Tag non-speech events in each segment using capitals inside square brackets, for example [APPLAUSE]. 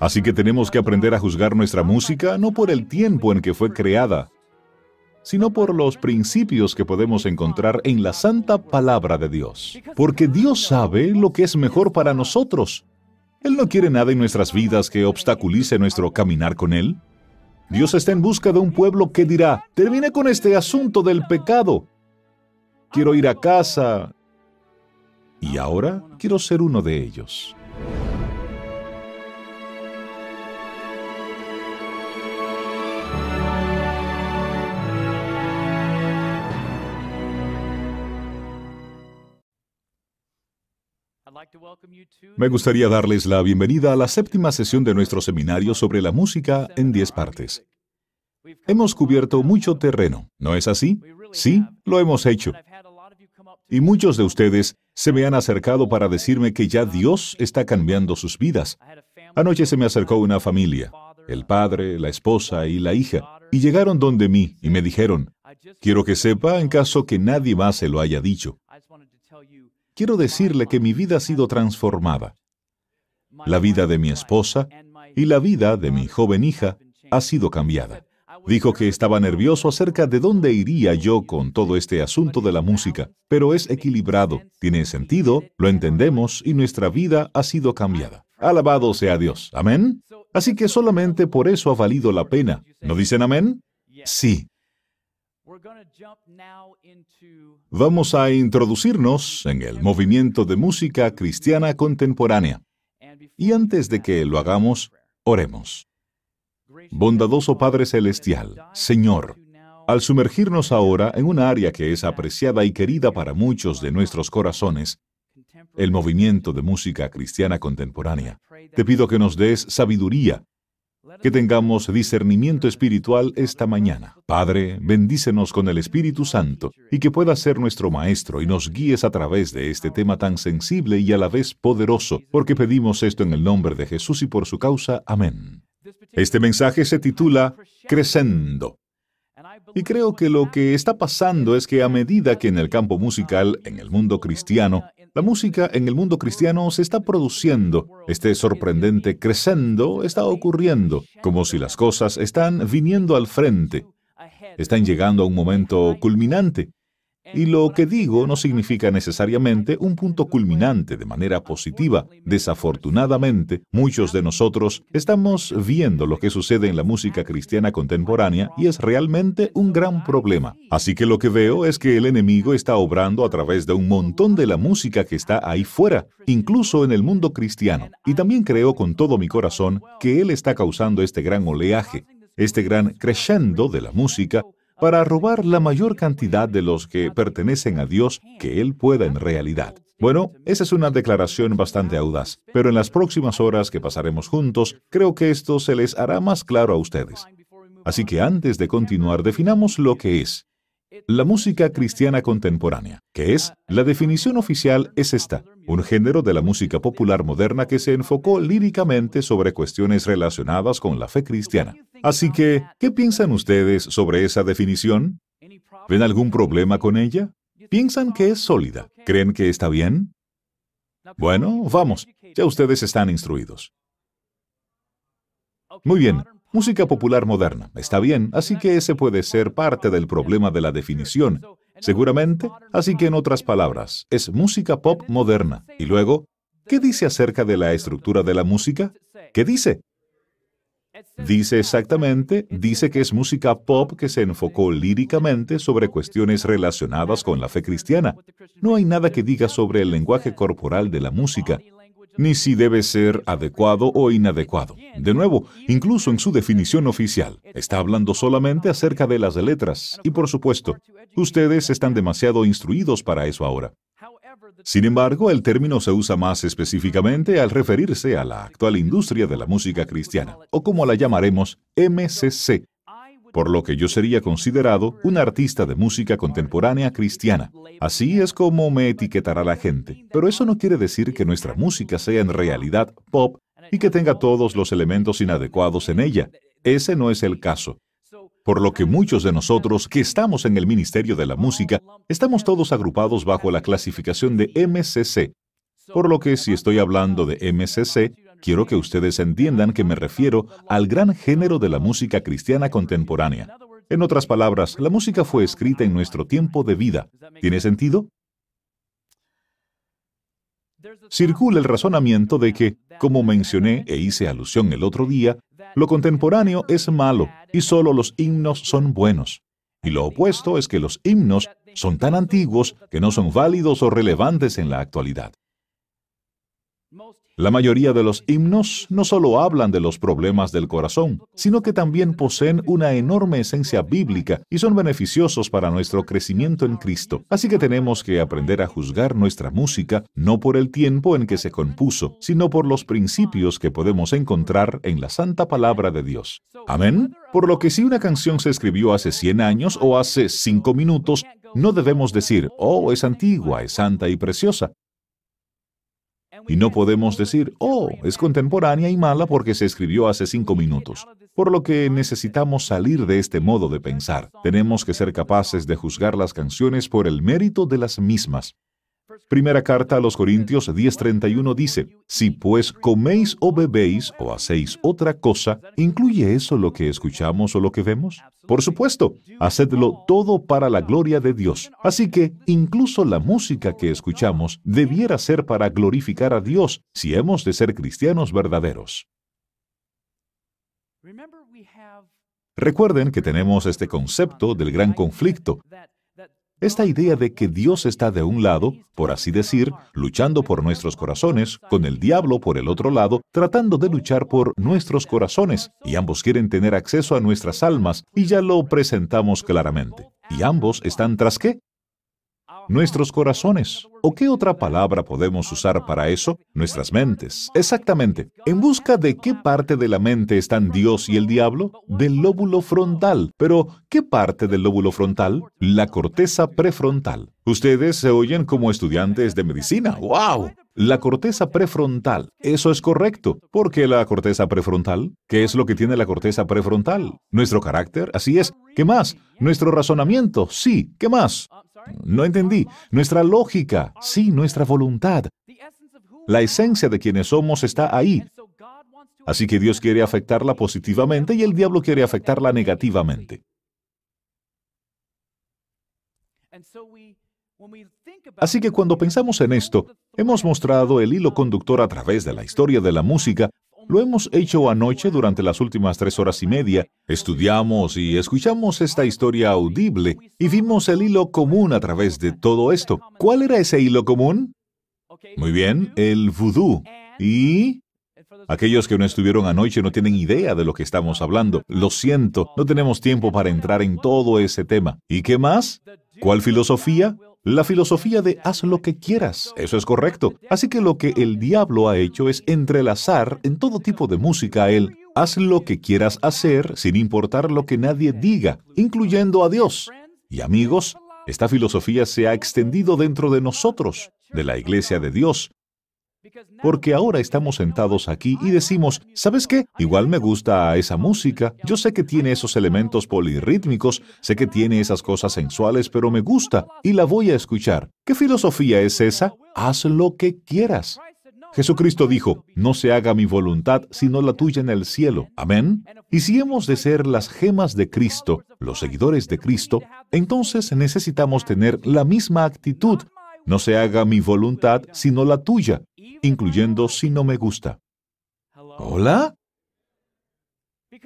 Así que tenemos que aprender a juzgar nuestra música no por el tiempo en que fue creada, sino por los principios que podemos encontrar en la santa palabra de Dios. Porque Dios sabe lo que es mejor para nosotros. Él no quiere nada en nuestras vidas que obstaculice nuestro caminar con Él. Dios está en busca de un pueblo que dirá, termine con este asunto del pecado. Quiero ir a casa. Y ahora quiero ser uno de ellos. Me gustaría darles la bienvenida a la séptima sesión de nuestro seminario sobre la música en 10 partes. Hemos cubierto mucho terreno, ¿no es así? Sí, lo hemos hecho. Y muchos de ustedes se me han acercado para decirme que ya Dios está cambiando sus vidas. Anoche se me acercó una familia, el padre, la esposa y la hija, y llegaron donde mí y me dijeron, quiero que sepa en caso que nadie más se lo haya dicho quiero decirle que mi vida ha sido transformada. La vida de mi esposa y la vida de mi joven hija ha sido cambiada. Dijo que estaba nervioso acerca de dónde iría yo con todo este asunto de la música, pero es equilibrado, tiene sentido, lo entendemos y nuestra vida ha sido cambiada. Alabado sea Dios. Amén. Así que solamente por eso ha valido la pena. ¿No dicen amén? Sí. Vamos a introducirnos en el movimiento de música cristiana contemporánea. Y antes de que lo hagamos, oremos. Bondadoso Padre Celestial, Señor, al sumergirnos ahora en un área que es apreciada y querida para muchos de nuestros corazones, el movimiento de música cristiana contemporánea, te pido que nos des sabiduría que tengamos discernimiento espiritual esta mañana. Padre, bendícenos con el Espíritu Santo y que pueda ser nuestro Maestro y nos guíes a través de este tema tan sensible y a la vez poderoso, porque pedimos esto en el nombre de Jesús y por su causa. Amén. Este mensaje se titula Crescendo. Y creo que lo que está pasando es que a medida que en el campo musical, en el mundo cristiano, la música en el mundo cristiano se está produciendo, este sorprendente crescendo está ocurriendo, como si las cosas están viniendo al frente, están llegando a un momento culminante. Y lo que digo no significa necesariamente un punto culminante de manera positiva. Desafortunadamente, muchos de nosotros estamos viendo lo que sucede en la música cristiana contemporánea y es realmente un gran problema. Así que lo que veo es que el enemigo está obrando a través de un montón de la música que está ahí fuera, incluso en el mundo cristiano. Y también creo con todo mi corazón que él está causando este gran oleaje, este gran crescendo de la música para robar la mayor cantidad de los que pertenecen a Dios que Él pueda en realidad. Bueno, esa es una declaración bastante audaz, pero en las próximas horas que pasaremos juntos, creo que esto se les hará más claro a ustedes. Así que antes de continuar, definamos lo que es. La música cristiana contemporánea, que es, la definición oficial es esta, un género de la música popular moderna que se enfocó líricamente sobre cuestiones relacionadas con la fe cristiana. Así que, ¿qué piensan ustedes sobre esa definición? ¿Ven algún problema con ella? ¿Piensan que es sólida? ¿Creen que está bien? Bueno, vamos, ya ustedes están instruidos. Muy bien, música popular moderna, está bien, así que ese puede ser parte del problema de la definición, seguramente, así que en otras palabras, es música pop moderna. Y luego, ¿qué dice acerca de la estructura de la música? ¿Qué dice? Dice exactamente, dice que es música pop que se enfocó líricamente sobre cuestiones relacionadas con la fe cristiana. No hay nada que diga sobre el lenguaje corporal de la música, ni si debe ser adecuado o inadecuado. De nuevo, incluso en su definición oficial, está hablando solamente acerca de las letras. Y por supuesto, ustedes están demasiado instruidos para eso ahora. Sin embargo, el término se usa más específicamente al referirse a la actual industria de la música cristiana, o como la llamaremos, MCC, por lo que yo sería considerado un artista de música contemporánea cristiana. Así es como me etiquetará la gente. Pero eso no quiere decir que nuestra música sea en realidad pop y que tenga todos los elementos inadecuados en ella. Ese no es el caso por lo que muchos de nosotros que estamos en el Ministerio de la Música estamos todos agrupados bajo la clasificación de MCC. Por lo que si estoy hablando de MCC, quiero que ustedes entiendan que me refiero al gran género de la música cristiana contemporánea. En otras palabras, la música fue escrita en nuestro tiempo de vida. ¿Tiene sentido? Circula el razonamiento de que, como mencioné e hice alusión el otro día, lo contemporáneo es malo y solo los himnos son buenos. Y lo opuesto es que los himnos son tan antiguos que no son válidos o relevantes en la actualidad. La mayoría de los himnos no solo hablan de los problemas del corazón, sino que también poseen una enorme esencia bíblica y son beneficiosos para nuestro crecimiento en Cristo. Así que tenemos que aprender a juzgar nuestra música no por el tiempo en que se compuso, sino por los principios que podemos encontrar en la santa palabra de Dios. Amén. Por lo que si una canción se escribió hace 100 años o hace 5 minutos, no debemos decir, oh, es antigua, es santa y preciosa. Y no podemos decir, oh, es contemporánea y mala porque se escribió hace cinco minutos. Por lo que necesitamos salir de este modo de pensar. Tenemos que ser capaces de juzgar las canciones por el mérito de las mismas. Primera carta a los Corintios 10:31 dice, Si pues coméis o bebéis o hacéis otra cosa, ¿incluye eso lo que escuchamos o lo que vemos? Por supuesto, hacedlo todo para la gloria de Dios. Así que incluso la música que escuchamos debiera ser para glorificar a Dios si hemos de ser cristianos verdaderos. Recuerden que tenemos este concepto del gran conflicto, esta idea de que Dios está de un lado, por así decir, luchando por nuestros corazones, con el diablo por el otro lado, tratando de luchar por nuestros corazones, y ambos quieren tener acceso a nuestras almas, y ya lo presentamos claramente. ¿Y ambos están tras qué? Nuestros corazones. ¿O qué otra palabra podemos usar para eso? Nuestras mentes. Exactamente. ¿En busca de qué parte de la mente están Dios y el diablo? Del lóbulo frontal. Pero, ¿qué parte del lóbulo frontal? La corteza prefrontal. Ustedes se oyen como estudiantes de medicina. ¡Wow! La corteza prefrontal. Eso es correcto. ¿Por qué la corteza prefrontal? ¿Qué es lo que tiene la corteza prefrontal? Nuestro carácter. Así es. ¿Qué más? Nuestro razonamiento. Sí. ¿Qué más? No entendí. Nuestra lógica, sí, nuestra voluntad. La esencia de quienes somos está ahí. Así que Dios quiere afectarla positivamente y el diablo quiere afectarla negativamente. Así que cuando pensamos en esto, hemos mostrado el hilo conductor a través de la historia de la música lo hemos hecho anoche durante las últimas tres horas y media. Estudiamos y escuchamos esta historia audible y vimos el hilo común a través de todo esto. ¿Cuál era ese hilo común? Muy bien, el vudú. Y... Aquellos que no estuvieron anoche no tienen idea de lo que estamos hablando. Lo siento, no tenemos tiempo para entrar en todo ese tema. ¿Y qué más? ¿Cuál filosofía? La filosofía de haz lo que quieras, eso es correcto. Así que lo que el diablo ha hecho es entrelazar en todo tipo de música él, haz lo que quieras hacer sin importar lo que nadie diga, incluyendo a Dios. Y amigos, esta filosofía se ha extendido dentro de nosotros, de la iglesia de Dios, porque ahora estamos sentados aquí y decimos, ¿sabes qué? Igual me gusta esa música, yo sé que tiene esos elementos polirrítmicos, sé que tiene esas cosas sensuales, pero me gusta y la voy a escuchar. ¿Qué filosofía es esa? Haz lo que quieras. Jesucristo dijo, no se haga mi voluntad sino la tuya en el cielo. Amén. Y si hemos de ser las gemas de Cristo, los seguidores de Cristo, entonces necesitamos tener la misma actitud. No se haga mi voluntad sino la tuya incluyendo si no me gusta. ¿Hola?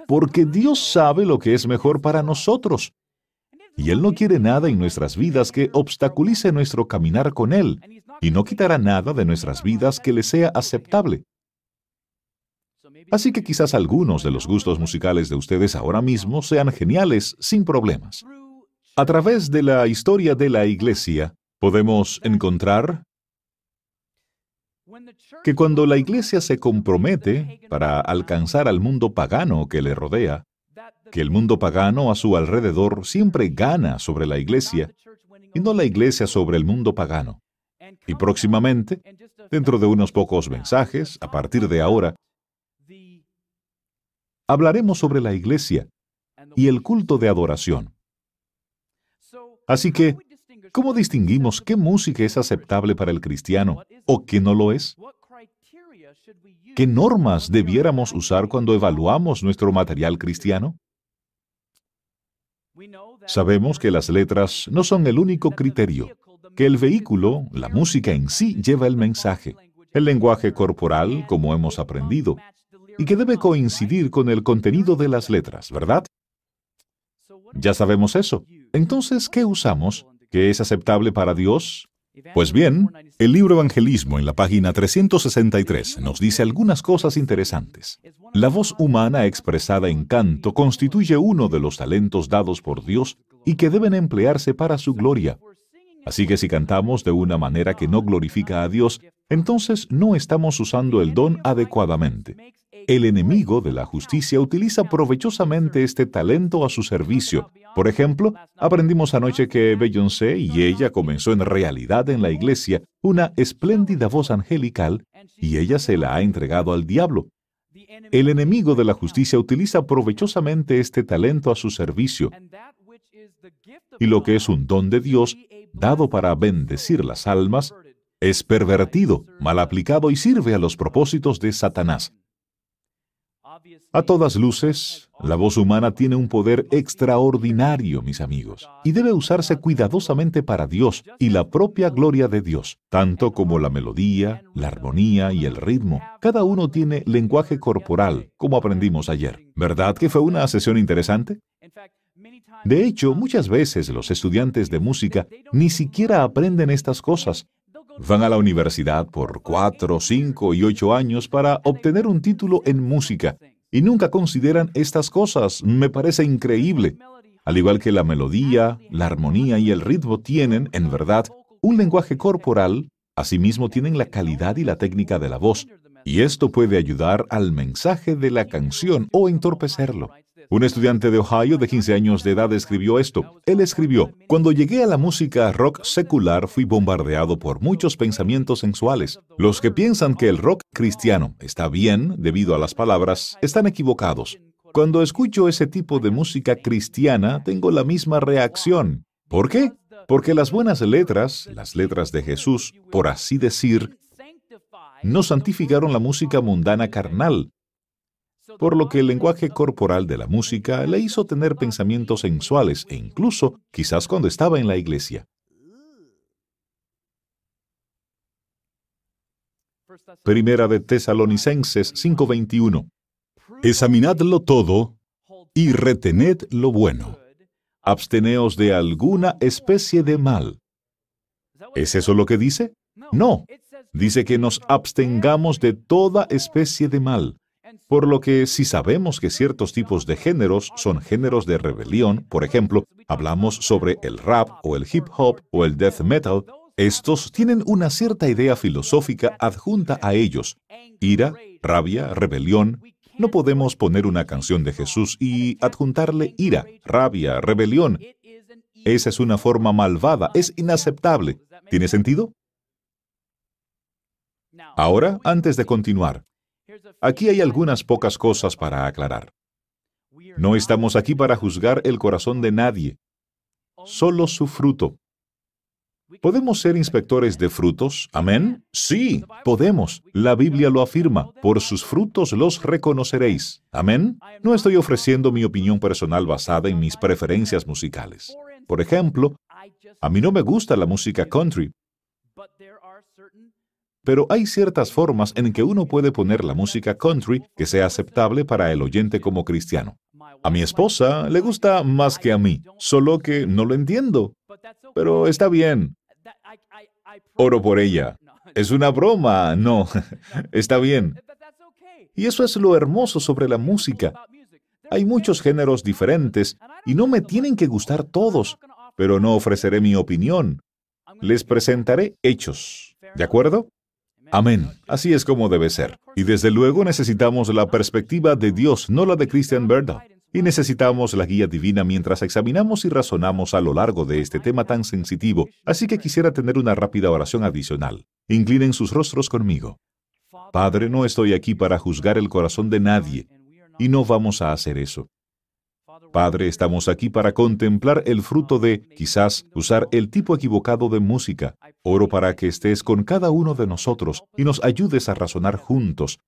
Porque Dios sabe lo que es mejor para nosotros. Y Él no quiere nada en nuestras vidas que obstaculice nuestro caminar con Él, y no quitará nada de nuestras vidas que le sea aceptable. Así que quizás algunos de los gustos musicales de ustedes ahora mismo sean geniales sin problemas. A través de la historia de la Iglesia, podemos encontrar que cuando la iglesia se compromete para alcanzar al mundo pagano que le rodea, que el mundo pagano a su alrededor siempre gana sobre la iglesia y no la iglesia sobre el mundo pagano. Y próximamente, dentro de unos pocos mensajes, a partir de ahora, hablaremos sobre la iglesia y el culto de adoración. Así que, ¿Cómo distinguimos qué música es aceptable para el cristiano o qué no lo es? ¿Qué normas debiéramos usar cuando evaluamos nuestro material cristiano? Sabemos que las letras no son el único criterio, que el vehículo, la música en sí, lleva el mensaje, el lenguaje corporal, como hemos aprendido, y que debe coincidir con el contenido de las letras, ¿verdad? Ya sabemos eso. Entonces, ¿qué usamos? ¿Qué es aceptable para Dios? Pues bien, el libro Evangelismo en la página 363 nos dice algunas cosas interesantes. La voz humana expresada en canto constituye uno de los talentos dados por Dios y que deben emplearse para su gloria. Así que si cantamos de una manera que no glorifica a Dios, entonces no estamos usando el don adecuadamente. El enemigo de la justicia utiliza provechosamente este talento a su servicio. Por ejemplo, aprendimos anoche que Beyoncé y ella comenzó en realidad en la iglesia una espléndida voz angelical y ella se la ha entregado al diablo. El enemigo de la justicia utiliza provechosamente este talento a su servicio. Y lo que es un don de Dios, dado para bendecir las almas, es pervertido, mal aplicado y sirve a los propósitos de Satanás. A todas luces, la voz humana tiene un poder extraordinario, mis amigos, y debe usarse cuidadosamente para Dios y la propia gloria de Dios, tanto como la melodía, la armonía y el ritmo. Cada uno tiene lenguaje corporal, como aprendimos ayer. ¿Verdad que fue una sesión interesante? De hecho, muchas veces los estudiantes de música ni siquiera aprenden estas cosas. Van a la universidad por cuatro, cinco y ocho años para obtener un título en música y nunca consideran estas cosas. Me parece increíble. Al igual que la melodía, la armonía y el ritmo tienen, en verdad, un lenguaje corporal, asimismo tienen la calidad y la técnica de la voz, y esto puede ayudar al mensaje de la canción o entorpecerlo. Un estudiante de Ohio de 15 años de edad escribió esto. Él escribió, Cuando llegué a la música rock secular fui bombardeado por muchos pensamientos sensuales. Los que piensan que el rock cristiano está bien debido a las palabras están equivocados. Cuando escucho ese tipo de música cristiana tengo la misma reacción. ¿Por qué? Porque las buenas letras, las letras de Jesús, por así decir, no santificaron la música mundana carnal, por lo que el lenguaje corporal de la música le hizo tener pensamientos sensuales e incluso quizás cuando estaba en la iglesia. Primera de Tesalonicenses 5:21. Examinadlo todo y retened lo bueno. Absteneos de alguna especie de mal. ¿Es eso lo que dice? No. Dice que nos abstengamos de toda especie de mal. Por lo que si sabemos que ciertos tipos de géneros son géneros de rebelión, por ejemplo, hablamos sobre el rap o el hip hop o el death metal, estos tienen una cierta idea filosófica adjunta a ellos. Ira, rabia, rebelión. No podemos poner una canción de Jesús y adjuntarle ira, rabia, rebelión. Esa es una forma malvada, es inaceptable. ¿Tiene sentido? Ahora, antes de continuar, Aquí hay algunas pocas cosas para aclarar. No estamos aquí para juzgar el corazón de nadie, solo su fruto. ¿Podemos ser inspectores de frutos? Amén. Sí, podemos. La Biblia lo afirma. Por sus frutos los reconoceréis. Amén. No estoy ofreciendo mi opinión personal basada en mis preferencias musicales. Por ejemplo, a mí no me gusta la música country, pero hay ciertas formas en que uno puede poner la música country que sea aceptable para el oyente como cristiano. A mi esposa le gusta más que a mí, solo que no lo entiendo. Pero está bien. Oro por ella. Es una broma, no. [LAUGHS] está bien. Y eso es lo hermoso sobre la música. Hay muchos géneros diferentes y no me tienen que gustar todos, pero no ofreceré mi opinión. Les presentaré hechos. ¿De acuerdo? Amén. Así es como debe ser. Y desde luego necesitamos la perspectiva de Dios, no la de Christian Berda. Y necesitamos la guía divina mientras examinamos y razonamos a lo largo de este tema tan sensitivo. Así que quisiera tener una rápida oración adicional. Inclinen sus rostros conmigo. Padre, no estoy aquí para juzgar el corazón de nadie, y no vamos a hacer eso. Padre, estamos aquí para contemplar el fruto de, quizás, usar el tipo equivocado de música. Oro para que estés con cada uno de nosotros y nos ayudes a razonar juntos.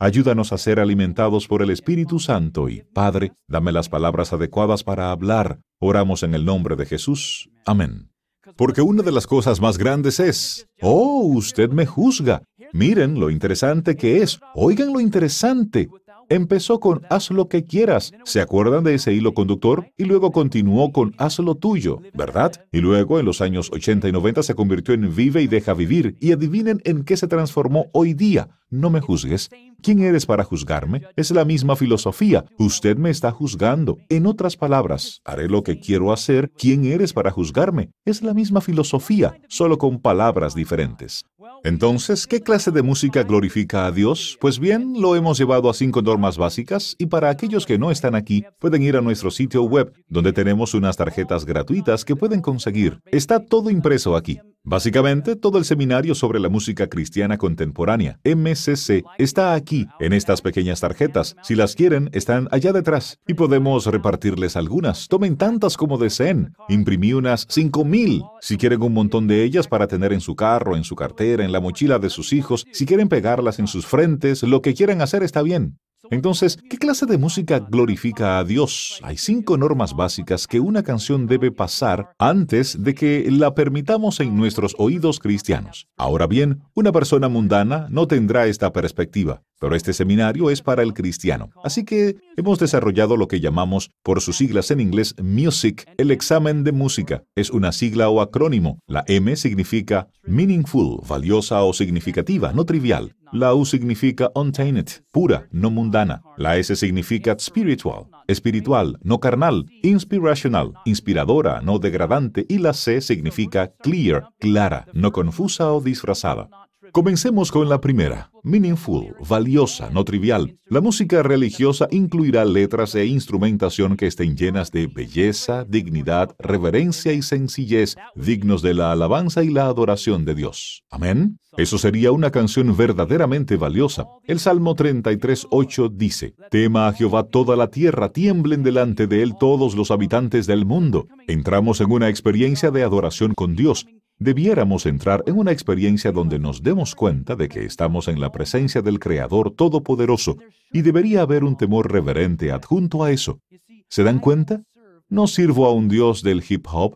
Ayúdanos a ser alimentados por el Espíritu Santo y, Padre, dame las palabras adecuadas para hablar. Oramos en el nombre de Jesús. Amén. Porque una de las cosas más grandes es, oh, usted me juzga. Miren lo interesante que es. Oigan lo interesante. Empezó con haz lo que quieras. ¿Se acuerdan de ese hilo conductor? Y luego continuó con haz lo tuyo, ¿verdad? Y luego en los años 80 y 90 se convirtió en vive y deja vivir. Y adivinen en qué se transformó hoy día. No me juzgues. ¿Quién eres para juzgarme? Es la misma filosofía. Usted me está juzgando. En otras palabras, haré lo que quiero hacer. ¿Quién eres para juzgarme? Es la misma filosofía, solo con palabras diferentes. Entonces, ¿qué clase de música glorifica a Dios? Pues bien, lo hemos llevado a cinco normas básicas y para aquellos que no están aquí, pueden ir a nuestro sitio web, donde tenemos unas tarjetas gratuitas que pueden conseguir. Está todo impreso aquí. Básicamente, todo el seminario sobre la música cristiana contemporánea, MCC, está aquí, en estas pequeñas tarjetas. Si las quieren, están allá detrás. Y podemos repartirles algunas. Tomen tantas como deseen. Imprimí unas 5000. Si quieren un montón de ellas para tener en su carro, en su cartera, en la mochila de sus hijos, si quieren pegarlas en sus frentes, lo que quieran hacer está bien. Entonces, ¿qué clase de música glorifica a Dios? Hay cinco normas básicas que una canción debe pasar antes de que la permitamos en nuestros oídos cristianos. Ahora bien, una persona mundana no tendrá esta perspectiva, pero este seminario es para el cristiano. Así que hemos desarrollado lo que llamamos, por sus siglas en inglés, Music, el examen de música. Es una sigla o acrónimo. La M significa meaningful, valiosa o significativa, no trivial. La U significa untainted, pura, no mundana. La S significa spiritual, espiritual, no carnal, inspirational, inspiradora, no degradante. Y la C significa clear, clara, no confusa o disfrazada. Comencemos con la primera, meaningful, valiosa, no trivial. La música religiosa incluirá letras e instrumentación que estén llenas de belleza, dignidad, reverencia y sencillez, dignos de la alabanza y la adoración de Dios. Amén. Eso sería una canción verdaderamente valiosa. El Salmo 33.8 dice, Tema a Jehová toda la tierra, tiemblen delante de él todos los habitantes del mundo. Entramos en una experiencia de adoración con Dios debiéramos entrar en una experiencia donde nos demos cuenta de que estamos en la presencia del Creador Todopoderoso y debería haber un temor reverente adjunto a eso. ¿Se dan cuenta? No sirvo a un Dios del hip hop,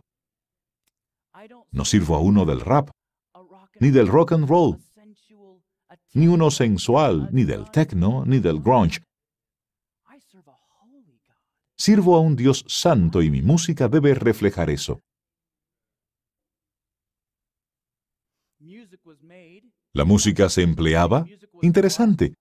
no sirvo a uno del rap, ni del rock and roll, ni uno sensual, ni del techno, ni del grunge. Sirvo a un Dios santo y mi música debe reflejar eso. ¿La música se empleaba? Interesante.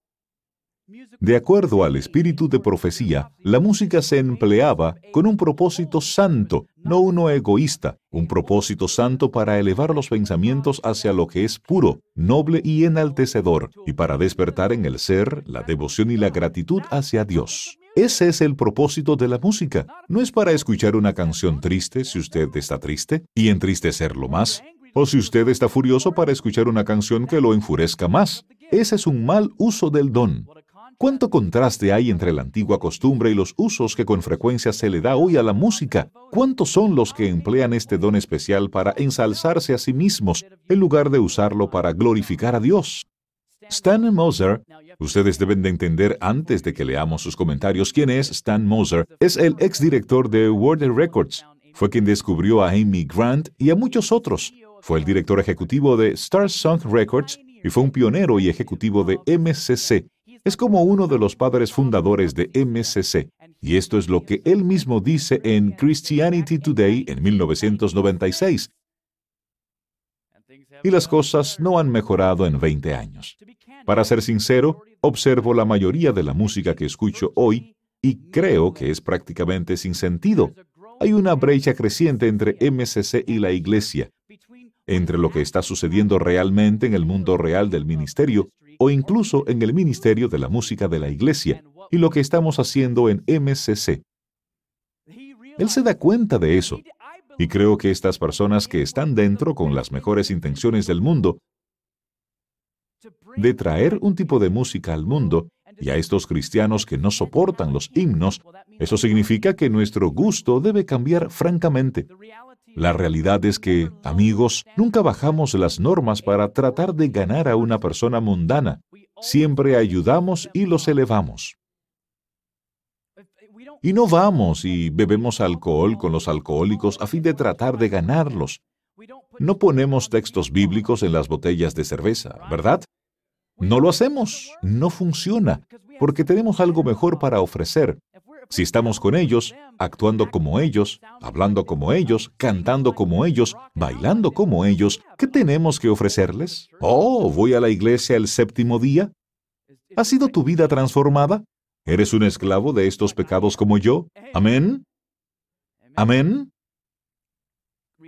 De acuerdo al espíritu de profecía, la música se empleaba con un propósito santo, no uno egoísta, un propósito santo para elevar los pensamientos hacia lo que es puro, noble y enaltecedor, y para despertar en el ser la devoción y la gratitud hacia Dios. Ese es el propósito de la música. No es para escuchar una canción triste si usted está triste y entristecerlo más, o si usted está furioso para escuchar una canción que lo enfurezca más. Ese es un mal uso del don. ¿Cuánto contraste hay entre la antigua costumbre y los usos que con frecuencia se le da hoy a la música? ¿Cuántos son los que emplean este don especial para ensalzarse a sí mismos en lugar de usarlo para glorificar a Dios? Stan Moser, ustedes deben de entender antes de que leamos sus comentarios quién es Stan Moser, es el exdirector de World Records. Fue quien descubrió a Amy Grant y a muchos otros. Fue el director ejecutivo de Star Song Records y fue un pionero y ejecutivo de MCC. Es como uno de los padres fundadores de MCC. Y esto es lo que él mismo dice en Christianity Today en 1996. Y las cosas no han mejorado en 20 años. Para ser sincero, observo la mayoría de la música que escucho hoy y creo que es prácticamente sin sentido. Hay una brecha creciente entre MCC y la iglesia, entre lo que está sucediendo realmente en el mundo real del ministerio o incluso en el ministerio de la música de la iglesia y lo que estamos haciendo en MCC. Él se da cuenta de eso y creo que estas personas que están dentro con las mejores intenciones del mundo de traer un tipo de música al mundo y a estos cristianos que no soportan los himnos, eso significa que nuestro gusto debe cambiar francamente. La realidad es que, amigos, nunca bajamos las normas para tratar de ganar a una persona mundana. Siempre ayudamos y los elevamos. Y no vamos y bebemos alcohol con los alcohólicos a fin de tratar de ganarlos. No ponemos textos bíblicos en las botellas de cerveza, ¿verdad? No lo hacemos, no funciona, porque tenemos algo mejor para ofrecer. Si estamos con ellos, actuando como ellos, hablando como ellos, cantando como ellos, bailando como ellos, ¿qué tenemos que ofrecerles? Oh, voy a la iglesia el séptimo día. ¿Ha sido tu vida transformada? ¿Eres un esclavo de estos pecados como yo? Amén. Amén.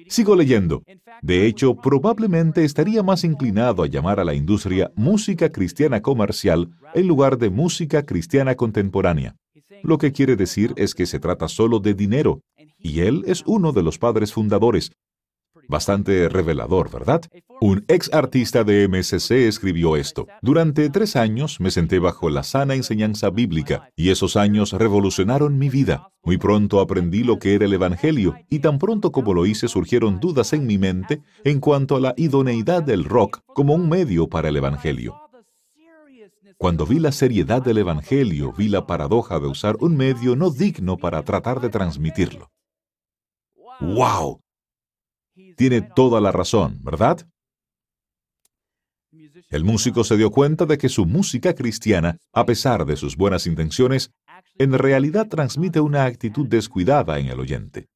Sigo leyendo. De hecho, probablemente estaría más inclinado a llamar a la industria música cristiana comercial en lugar de música cristiana contemporánea. Lo que quiere decir es que se trata solo de dinero, y él es uno de los padres fundadores. Bastante revelador, ¿verdad? Un ex artista de MSC escribió esto. Durante tres años me senté bajo la sana enseñanza bíblica y esos años revolucionaron mi vida. Muy pronto aprendí lo que era el Evangelio y tan pronto como lo hice surgieron dudas en mi mente en cuanto a la idoneidad del rock como un medio para el Evangelio. Cuando vi la seriedad del Evangelio, vi la paradoja de usar un medio no digno para tratar de transmitirlo. ¡Wow! Tiene toda la razón, ¿verdad? El músico se dio cuenta de que su música cristiana, a pesar de sus buenas intenciones, en realidad transmite una actitud descuidada en el oyente.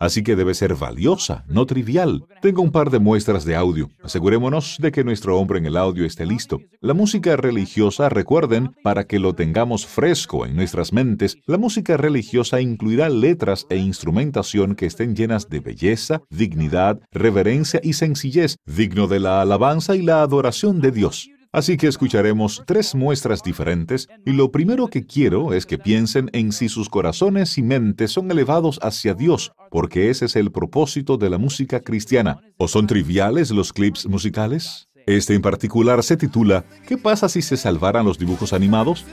Así que debe ser valiosa, no trivial. Tengo un par de muestras de audio. Asegurémonos de que nuestro hombre en el audio esté listo. La música religiosa, recuerden, para que lo tengamos fresco en nuestras mentes, la música religiosa incluirá letras e instrumentación que estén llenas de belleza, dignidad, reverencia y sencillez, digno de la alabanza y la adoración de Dios. Así que escucharemos tres muestras diferentes y lo primero que quiero es que piensen en si sus corazones y mentes son elevados hacia Dios, porque ese es el propósito de la música cristiana. ¿O son triviales los clips musicales? Este en particular se titula ¿Qué pasa si se salvaran los dibujos animados?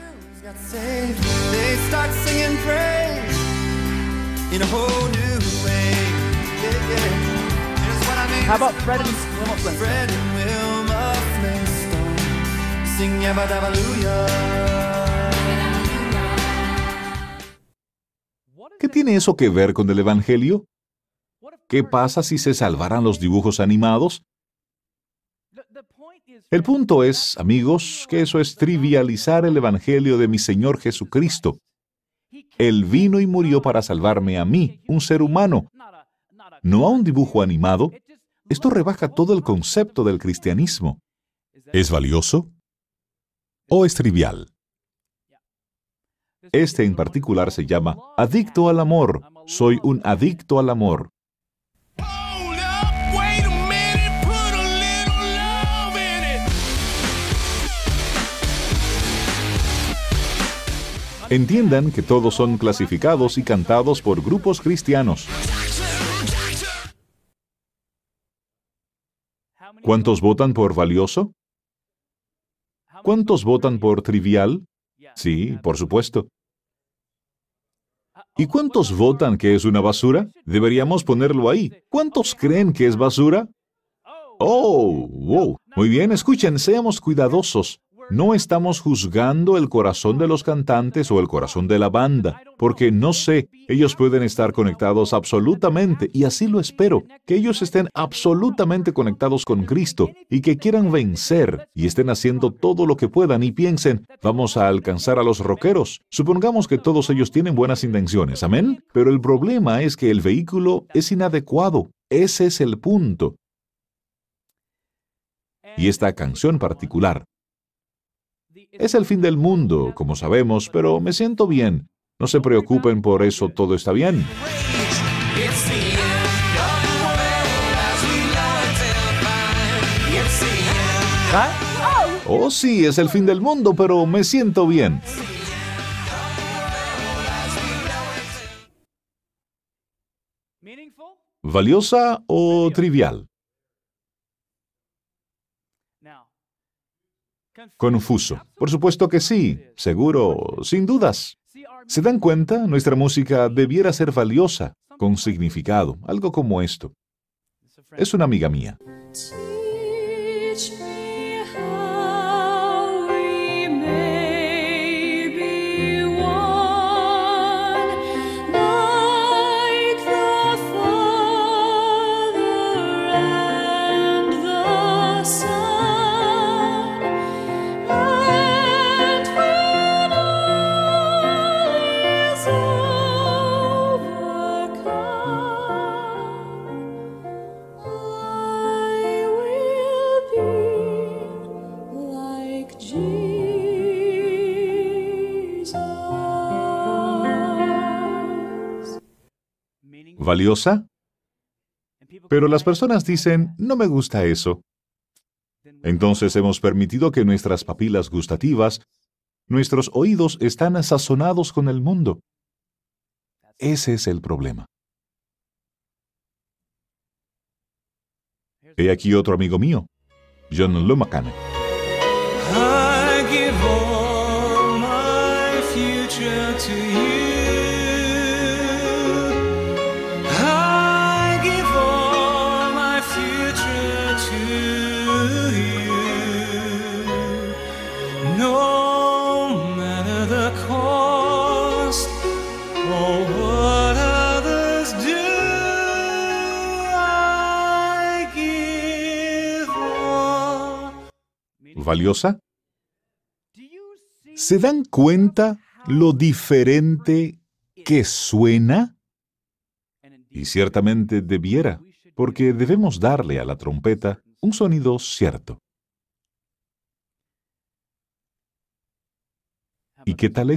¿Qué tiene eso que ver con el Evangelio? ¿Qué pasa si se salvaran los dibujos animados? El punto es, amigos, que eso es trivializar el Evangelio de mi Señor Jesucristo. Él vino y murió para salvarme a mí, un ser humano, no a un dibujo animado. Esto rebaja todo el concepto del cristianismo. ¿Es valioso? O es trivial. Este en particular se llama Adicto al Amor. Soy un adicto al amor. Entiendan que todos son clasificados y cantados por grupos cristianos. ¿Cuántos votan por valioso? ¿Cuántos votan por trivial? Sí, por supuesto. ¿Y cuántos votan que es una basura? Deberíamos ponerlo ahí. ¿Cuántos creen que es basura? Oh, wow. Muy bien, escuchen, seamos cuidadosos. No estamos juzgando el corazón de los cantantes o el corazón de la banda, porque no sé, ellos pueden estar conectados absolutamente, y así lo espero, que ellos estén absolutamente conectados con Cristo y que quieran vencer y estén haciendo todo lo que puedan y piensen, vamos a alcanzar a los rockeros. Supongamos que todos ellos tienen buenas intenciones, amén, pero el problema es que el vehículo es inadecuado. Ese es el punto. Y esta canción particular, es el fin del mundo, como sabemos, pero me siento bien. No se preocupen por eso, todo está bien. Oh, sí, es el fin del mundo, pero me siento bien. ¿Valiosa o trivial? Confuso. Por supuesto que sí, seguro, sin dudas. ¿Se dan cuenta? Nuestra música debiera ser valiosa, con significado, algo como esto. Es una amiga mía. Valiosa? Pero las personas dicen, no me gusta eso. Entonces hemos permitido que nuestras papilas gustativas, nuestros oídos están sazonados con el mundo. Ese es el problema. He aquí otro amigo mío, John Lumacan. Valiosa? ¿Se dan cuenta lo diferente que suena? Y ciertamente debiera, porque debemos darle a la trompeta un sonido cierto. ¿Y qué tal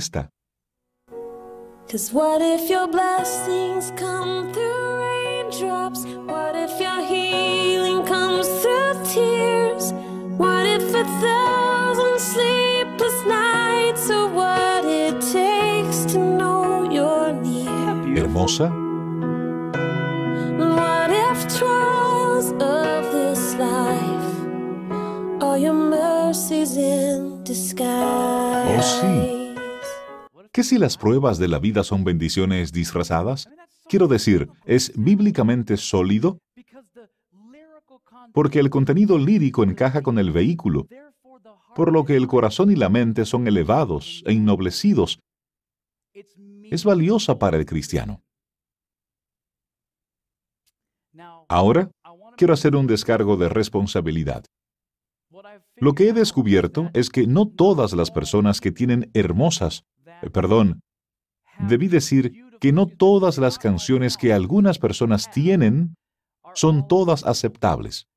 raindrops? What if your healing comes through tears? What if a thousand sleepless nights are what it takes to know you're near? Hermosa. What if trials of this life are your mercies in disguise? Oh, sí. ¿Qué si las pruebas de la vida son bendiciones disfrazadas? Quiero decir, ¿es bíblicamente sólido? Porque el contenido lírico encaja con el vehículo, por lo que el corazón y la mente son elevados e innoblecidos. Es valiosa para el cristiano. Ahora, quiero hacer un descargo de responsabilidad. Lo que he descubierto es que no todas las personas que tienen hermosas eh, perdón, debí decir que no todas las canciones que algunas personas tienen son todas aceptables.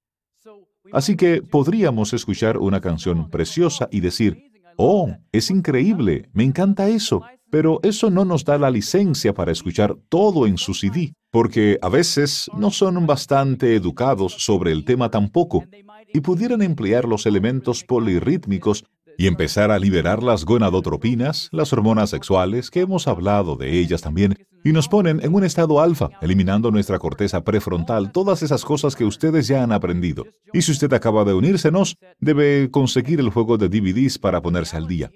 Así que podríamos escuchar una canción preciosa y decir, oh, es increíble, me encanta eso, pero eso no nos da la licencia para escuchar todo en su CD, porque a veces no son bastante educados sobre el tema tampoco, y pudieran emplear los elementos polirrítmicos y empezar a liberar las gonadotropinas, las hormonas sexuales, que hemos hablado de ellas también, y nos ponen en un estado alfa, eliminando nuestra corteza prefrontal, todas esas cosas que ustedes ya han aprendido. Y si usted acaba de unírsenos, debe conseguir el juego de DVDs para ponerse al día.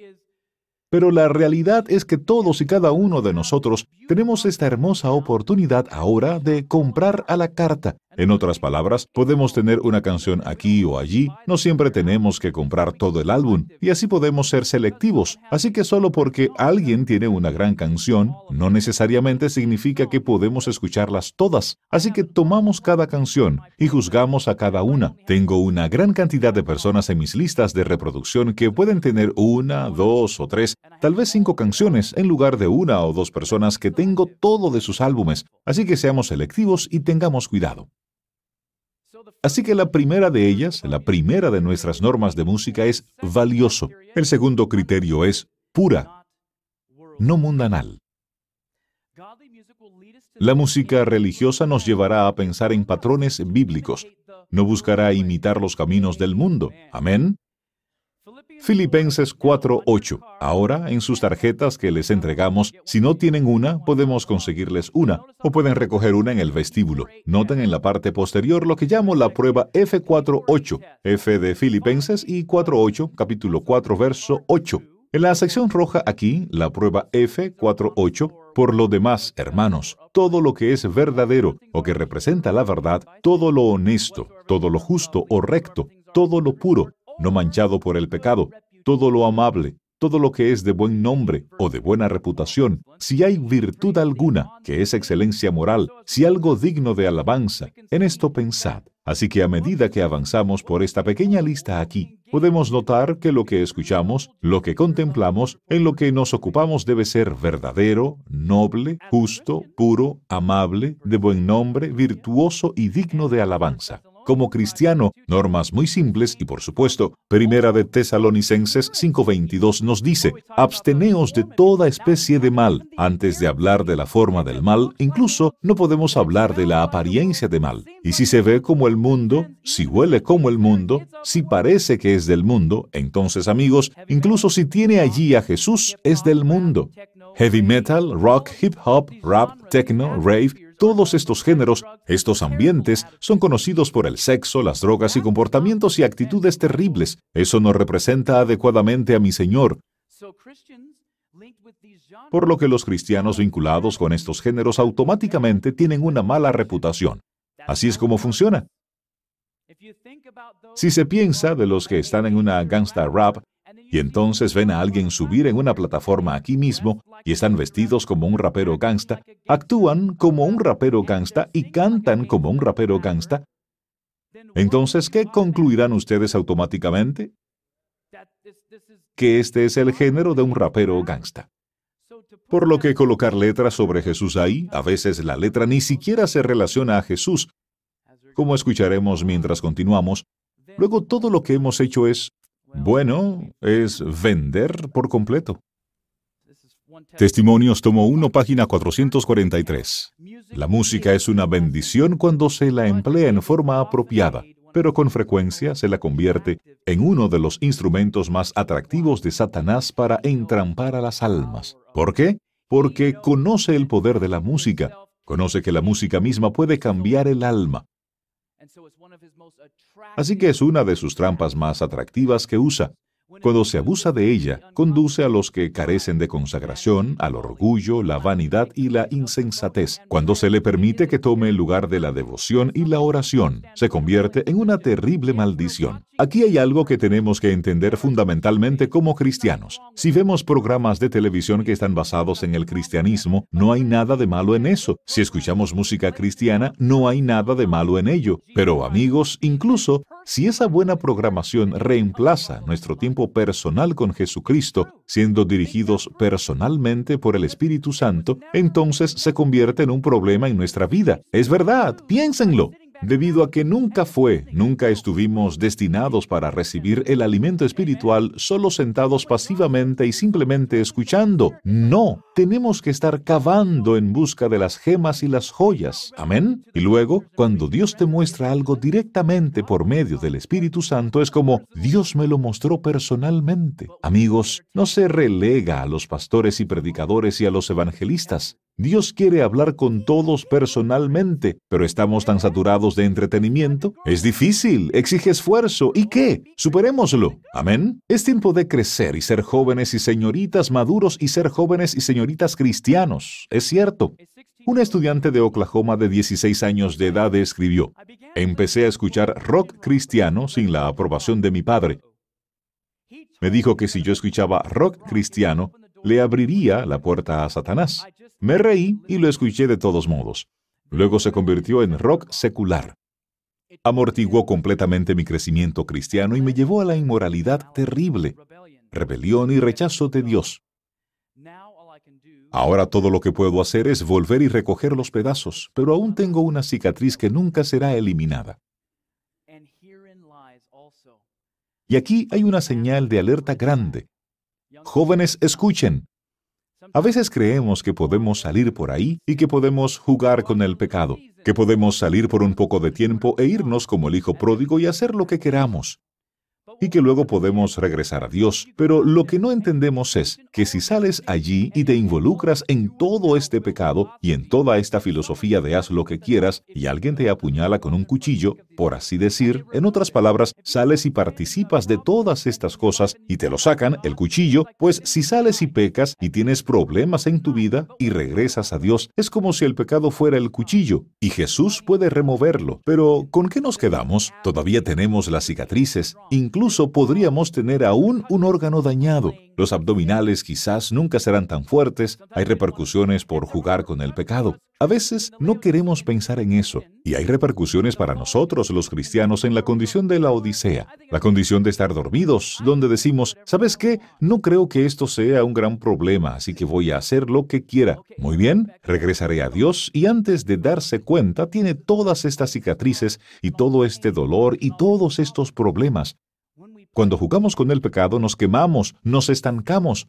Pero la realidad es que todos y cada uno de nosotros tenemos esta hermosa oportunidad ahora de comprar a la carta. En otras palabras, podemos tener una canción aquí o allí, no siempre tenemos que comprar todo el álbum, y así podemos ser selectivos. Así que solo porque alguien tiene una gran canción, no necesariamente significa que podemos escucharlas todas. Así que tomamos cada canción y juzgamos a cada una. Tengo una gran cantidad de personas en mis listas de reproducción que pueden tener una, dos o tres, tal vez cinco canciones en lugar de una o dos personas que tengo todo de sus álbumes. Así que seamos selectivos y tengamos cuidado. Así que la primera de ellas, la primera de nuestras normas de música es valioso. El segundo criterio es pura, no mundanal. La música religiosa nos llevará a pensar en patrones bíblicos. No buscará imitar los caminos del mundo. Amén. Filipenses 4:8. Ahora, en sus tarjetas que les entregamos, si no tienen una, podemos conseguirles una, o pueden recoger una en el vestíbulo. Noten en la parte posterior lo que llamo la prueba F48, F de Filipenses y 48, capítulo 4, verso 8. En la sección roja aquí, la prueba F48, por lo demás, hermanos, todo lo que es verdadero o que representa la verdad, todo lo honesto, todo lo justo o recto, todo lo puro, no manchado por el pecado, todo lo amable, todo lo que es de buen nombre o de buena reputación, si hay virtud alguna, que es excelencia moral, si algo digno de alabanza, en esto pensad. Así que a medida que avanzamos por esta pequeña lista aquí, podemos notar que lo que escuchamos, lo que contemplamos, en lo que nos ocupamos debe ser verdadero, noble, justo, puro, amable, de buen nombre, virtuoso y digno de alabanza como cristiano, normas muy simples y por supuesto, Primera de Tesalonicenses 5:22 nos dice, absteneos de toda especie de mal. Antes de hablar de la forma del mal, incluso no podemos hablar de la apariencia de mal. Y si se ve como el mundo, si huele como el mundo, si parece que es del mundo, entonces amigos, incluso si tiene allí a Jesús, es del mundo. Heavy metal, rock, hip hop, rap, techno, rave, todos estos géneros, estos ambientes, son conocidos por el sexo, las drogas y comportamientos y actitudes terribles. Eso no representa adecuadamente a mi Señor. Por lo que los cristianos vinculados con estos géneros automáticamente tienen una mala reputación. Así es como funciona. Si se piensa de los que están en una gangsta rap, y entonces ven a alguien subir en una plataforma aquí mismo y están vestidos como un rapero gangsta, actúan como un rapero gangsta y cantan como un rapero gangsta, entonces, ¿qué concluirán ustedes automáticamente? Que este es el género de un rapero gangsta. Por lo que colocar letras sobre Jesús ahí, a veces la letra ni siquiera se relaciona a Jesús, como escucharemos mientras continuamos, luego todo lo que hemos hecho es bueno, es vender por completo. Testimonios tomo 1, página 443. La música es una bendición cuando se la emplea en forma apropiada, pero con frecuencia se la convierte en uno de los instrumentos más atractivos de Satanás para entrampar a las almas. ¿Por qué? Porque conoce el poder de la música, conoce que la música misma puede cambiar el alma, Así que es una de sus trampas más atractivas que usa. Cuando se abusa de ella, conduce a los que carecen de consagración, al orgullo, la vanidad y la insensatez. Cuando se le permite que tome el lugar de la devoción y la oración, se convierte en una terrible maldición. Aquí hay algo que tenemos que entender fundamentalmente como cristianos. Si vemos programas de televisión que están basados en el cristianismo, no hay nada de malo en eso. Si escuchamos música cristiana, no hay nada de malo en ello. Pero amigos, incluso si esa buena programación reemplaza nuestro tiempo personal con Jesucristo, siendo dirigidos personalmente por el Espíritu Santo, entonces se convierte en un problema en nuestra vida. Es verdad, piénsenlo debido a que nunca fue, nunca estuvimos destinados para recibir el alimento espiritual solo sentados pasivamente y simplemente escuchando. No, tenemos que estar cavando en busca de las gemas y las joyas. Amén. Y luego, cuando Dios te muestra algo directamente por medio del Espíritu Santo, es como Dios me lo mostró personalmente. Amigos, no se relega a los pastores y predicadores y a los evangelistas. Dios quiere hablar con todos personalmente, pero estamos tan saturados de entretenimiento. Es difícil, exige esfuerzo. ¿Y qué? Superémoslo. Amén. Es tiempo de crecer y ser jóvenes y señoritas maduros y ser jóvenes y señoritas cristianos. Es cierto. Un estudiante de Oklahoma de 16 años de edad escribió, empecé a escuchar rock cristiano sin la aprobación de mi padre. Me dijo que si yo escuchaba rock cristiano, le abriría la puerta a Satanás. Me reí y lo escuché de todos modos. Luego se convirtió en rock secular. Amortiguó completamente mi crecimiento cristiano y me llevó a la inmoralidad terrible, rebelión y rechazo de Dios. Ahora todo lo que puedo hacer es volver y recoger los pedazos, pero aún tengo una cicatriz que nunca será eliminada. Y aquí hay una señal de alerta grande. Jóvenes, escuchen. A veces creemos que podemos salir por ahí y que podemos jugar con el pecado, que podemos salir por un poco de tiempo e irnos como el hijo pródigo y hacer lo que queramos. Y que luego podemos regresar a Dios. Pero lo que no entendemos es que si sales allí y te involucras en todo este pecado y en toda esta filosofía de haz lo que quieras y alguien te apuñala con un cuchillo, por así decir, en otras palabras, sales y participas de todas estas cosas y te lo sacan, el cuchillo, pues si sales y pecas y tienes problemas en tu vida y regresas a Dios, es como si el pecado fuera el cuchillo y Jesús puede removerlo. Pero ¿con qué nos quedamos? Todavía tenemos las cicatrices, incluso podríamos tener aún un órgano dañado. Los abdominales quizás nunca serán tan fuertes, hay repercusiones por jugar con el pecado. A veces no queremos pensar en eso, y hay repercusiones para nosotros los cristianos en la condición de la Odisea, la condición de estar dormidos, donde decimos, ¿sabes qué? No creo que esto sea un gran problema, así que voy a hacer lo que quiera. Muy bien, regresaré a Dios y antes de darse cuenta tiene todas estas cicatrices y todo este dolor y todos estos problemas. Cuando jugamos con el pecado nos quemamos, nos estancamos.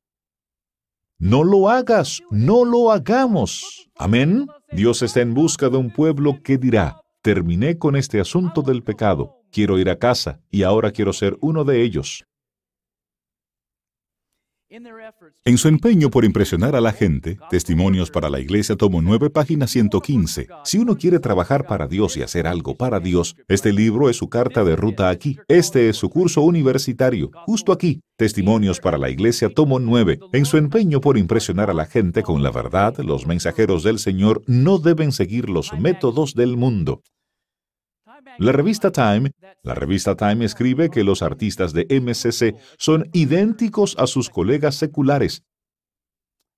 No lo hagas, no lo hagamos. Amén. Dios está en busca de un pueblo que dirá, terminé con este asunto del pecado, quiero ir a casa y ahora quiero ser uno de ellos. En su empeño por impresionar a la gente, Testimonios para la Iglesia tomo 9, página 115. Si uno quiere trabajar para Dios y hacer algo para Dios, este libro es su carta de ruta aquí. Este es su curso universitario, justo aquí. Testimonios para la Iglesia tomo 9. En su empeño por impresionar a la gente con la verdad, los mensajeros del Señor no deben seguir los métodos del mundo. La revista Time, la revista Time escribe que los artistas de MCC son idénticos a sus colegas seculares,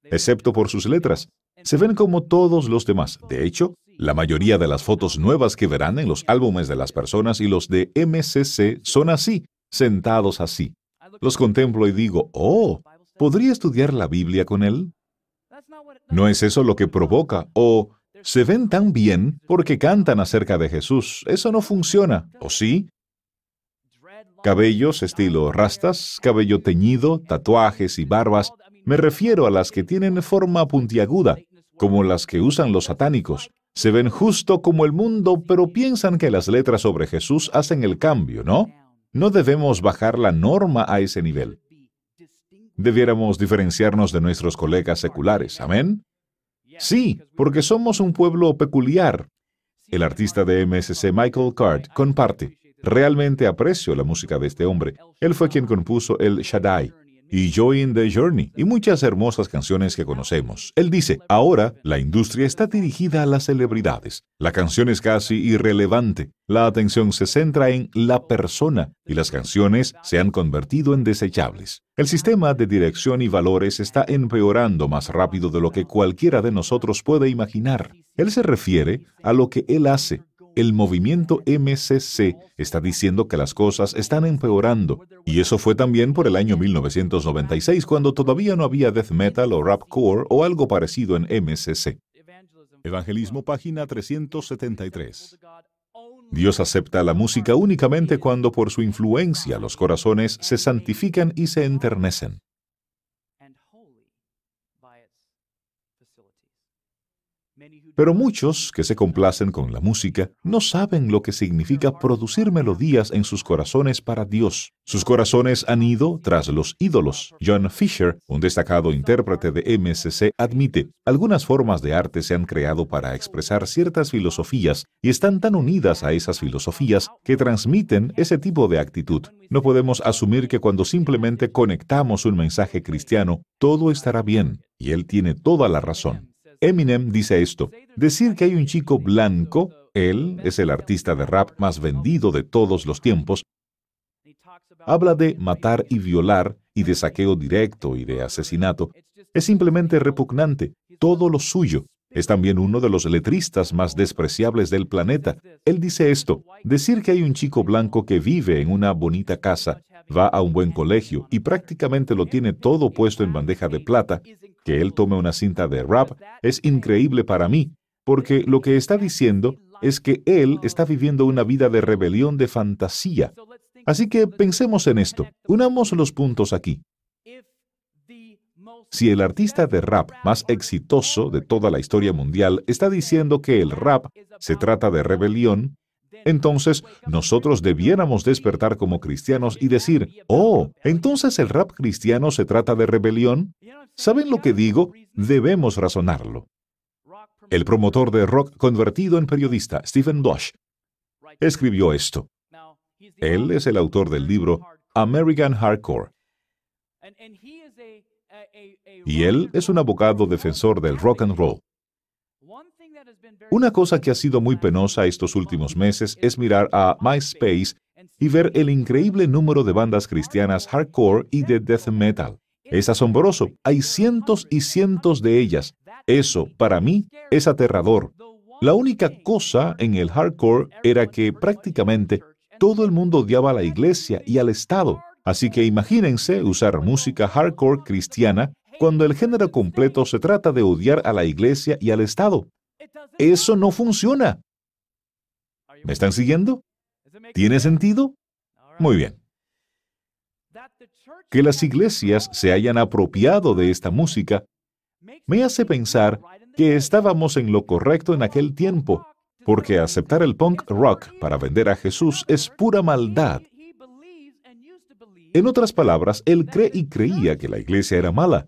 excepto por sus letras. Se ven como todos los demás. De hecho, la mayoría de las fotos nuevas que verán en los álbumes de las personas y los de MCC son así, sentados así. Los contemplo y digo, oh, ¿podría estudiar la Biblia con él? No es eso lo que provoca, o se ven tan bien porque cantan acerca de Jesús. Eso no funciona, ¿o sí? Cabellos estilo rastas, cabello teñido, tatuajes y barbas. Me refiero a las que tienen forma puntiaguda, como las que usan los satánicos. Se ven justo como el mundo, pero piensan que las letras sobre Jesús hacen el cambio, ¿no? No debemos bajar la norma a ese nivel. Debiéramos diferenciarnos de nuestros colegas seculares. Amén. Sí, porque somos un pueblo peculiar. El artista de MSC Michael Card comparte. Realmente aprecio la música de este hombre. Él fue quien compuso el Shaddai y Join the Journey y muchas hermosas canciones que conocemos. Él dice, ahora la industria está dirigida a las celebridades. La canción es casi irrelevante. La atención se centra en la persona y las canciones se han convertido en desechables. El sistema de dirección y valores está empeorando más rápido de lo que cualquiera de nosotros puede imaginar. Él se refiere a lo que él hace, el movimiento MCC está diciendo que las cosas están empeorando, y eso fue también por el año 1996, cuando todavía no había death metal o rapcore o algo parecido en MCC. Evangelismo, página 373. Dios acepta la música únicamente cuando por su influencia los corazones se santifican y se enternecen. Pero muchos que se complacen con la música no saben lo que significa producir melodías en sus corazones para Dios. Sus corazones han ido tras los ídolos. John Fisher, un destacado intérprete de MSC, admite, algunas formas de arte se han creado para expresar ciertas filosofías y están tan unidas a esas filosofías que transmiten ese tipo de actitud. No podemos asumir que cuando simplemente conectamos un mensaje cristiano, todo estará bien, y él tiene toda la razón. Eminem dice esto, decir que hay un chico blanco, él es el artista de rap más vendido de todos los tiempos, habla de matar y violar y de saqueo directo y de asesinato, es simplemente repugnante, todo lo suyo. Es también uno de los letristas más despreciables del planeta. Él dice esto, decir que hay un chico blanco que vive en una bonita casa, va a un buen colegio y prácticamente lo tiene todo puesto en bandeja de plata, que él tome una cinta de rap es increíble para mí, porque lo que está diciendo es que él está viviendo una vida de rebelión de fantasía. Así que pensemos en esto, unamos los puntos aquí. Si el artista de rap más exitoso de toda la historia mundial está diciendo que el rap se trata de rebelión, Entonces, nosotros debiéramos despertar como cristianos y decir, oh, entonces el rap cristiano se trata de rebelión. ¿Saben lo que digo? Debemos razonarlo. El promotor de rock convertido en periodista, Stephen Bush, escribió esto. Él es el autor del libro American Hardcore. Y él es un abogado defensor del rock and roll. Una cosa que ha sido muy penosa estos últimos meses es mirar a MySpace y ver el increíble número de bandas cristianas hardcore y de death metal. Es asombroso, hay cientos y cientos de ellas. Eso, para mí, es aterrador. La única cosa en el hardcore era que prácticamente todo el mundo odiaba a la iglesia y al Estado. Así que imagínense usar música hardcore cristiana cuando el género completo se trata de odiar a la iglesia y al Estado. Eso no funciona. ¿Me están siguiendo? ¿Tiene sentido? Muy bien. Que las iglesias se hayan apropiado de esta música me hace pensar que estábamos en lo correcto en aquel tiempo, porque aceptar el punk rock para vender a Jesús es pura maldad. En otras palabras, él cree y creía que la iglesia era mala.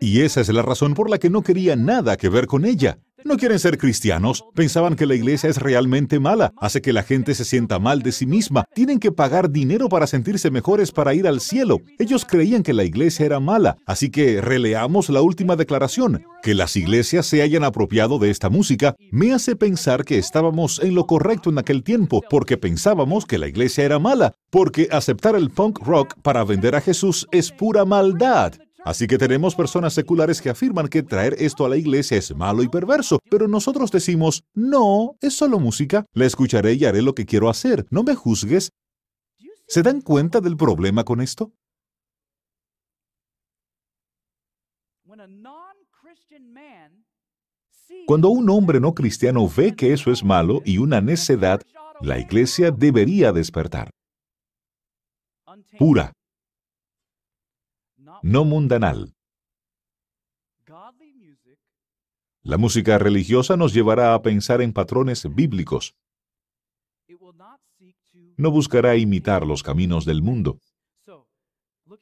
Y esa es la razón por la que no quería nada que ver con ella. No quieren ser cristianos. Pensaban que la iglesia es realmente mala. Hace que la gente se sienta mal de sí misma. Tienen que pagar dinero para sentirse mejores para ir al cielo. Ellos creían que la iglesia era mala. Así que releamos la última declaración. Que las iglesias se hayan apropiado de esta música me hace pensar que estábamos en lo correcto en aquel tiempo, porque pensábamos que la iglesia era mala, porque aceptar el punk rock para vender a Jesús es pura maldad. Así que tenemos personas seculares que afirman que traer esto a la iglesia es malo y perverso, pero nosotros decimos, no, es solo música, la escucharé y haré lo que quiero hacer, no me juzgues. ¿Se dan cuenta del problema con esto? Cuando un hombre no cristiano ve que eso es malo y una necedad, la iglesia debería despertar. Pura, no mundanal. La música religiosa nos llevará a pensar en patrones bíblicos. No buscará imitar los caminos del mundo.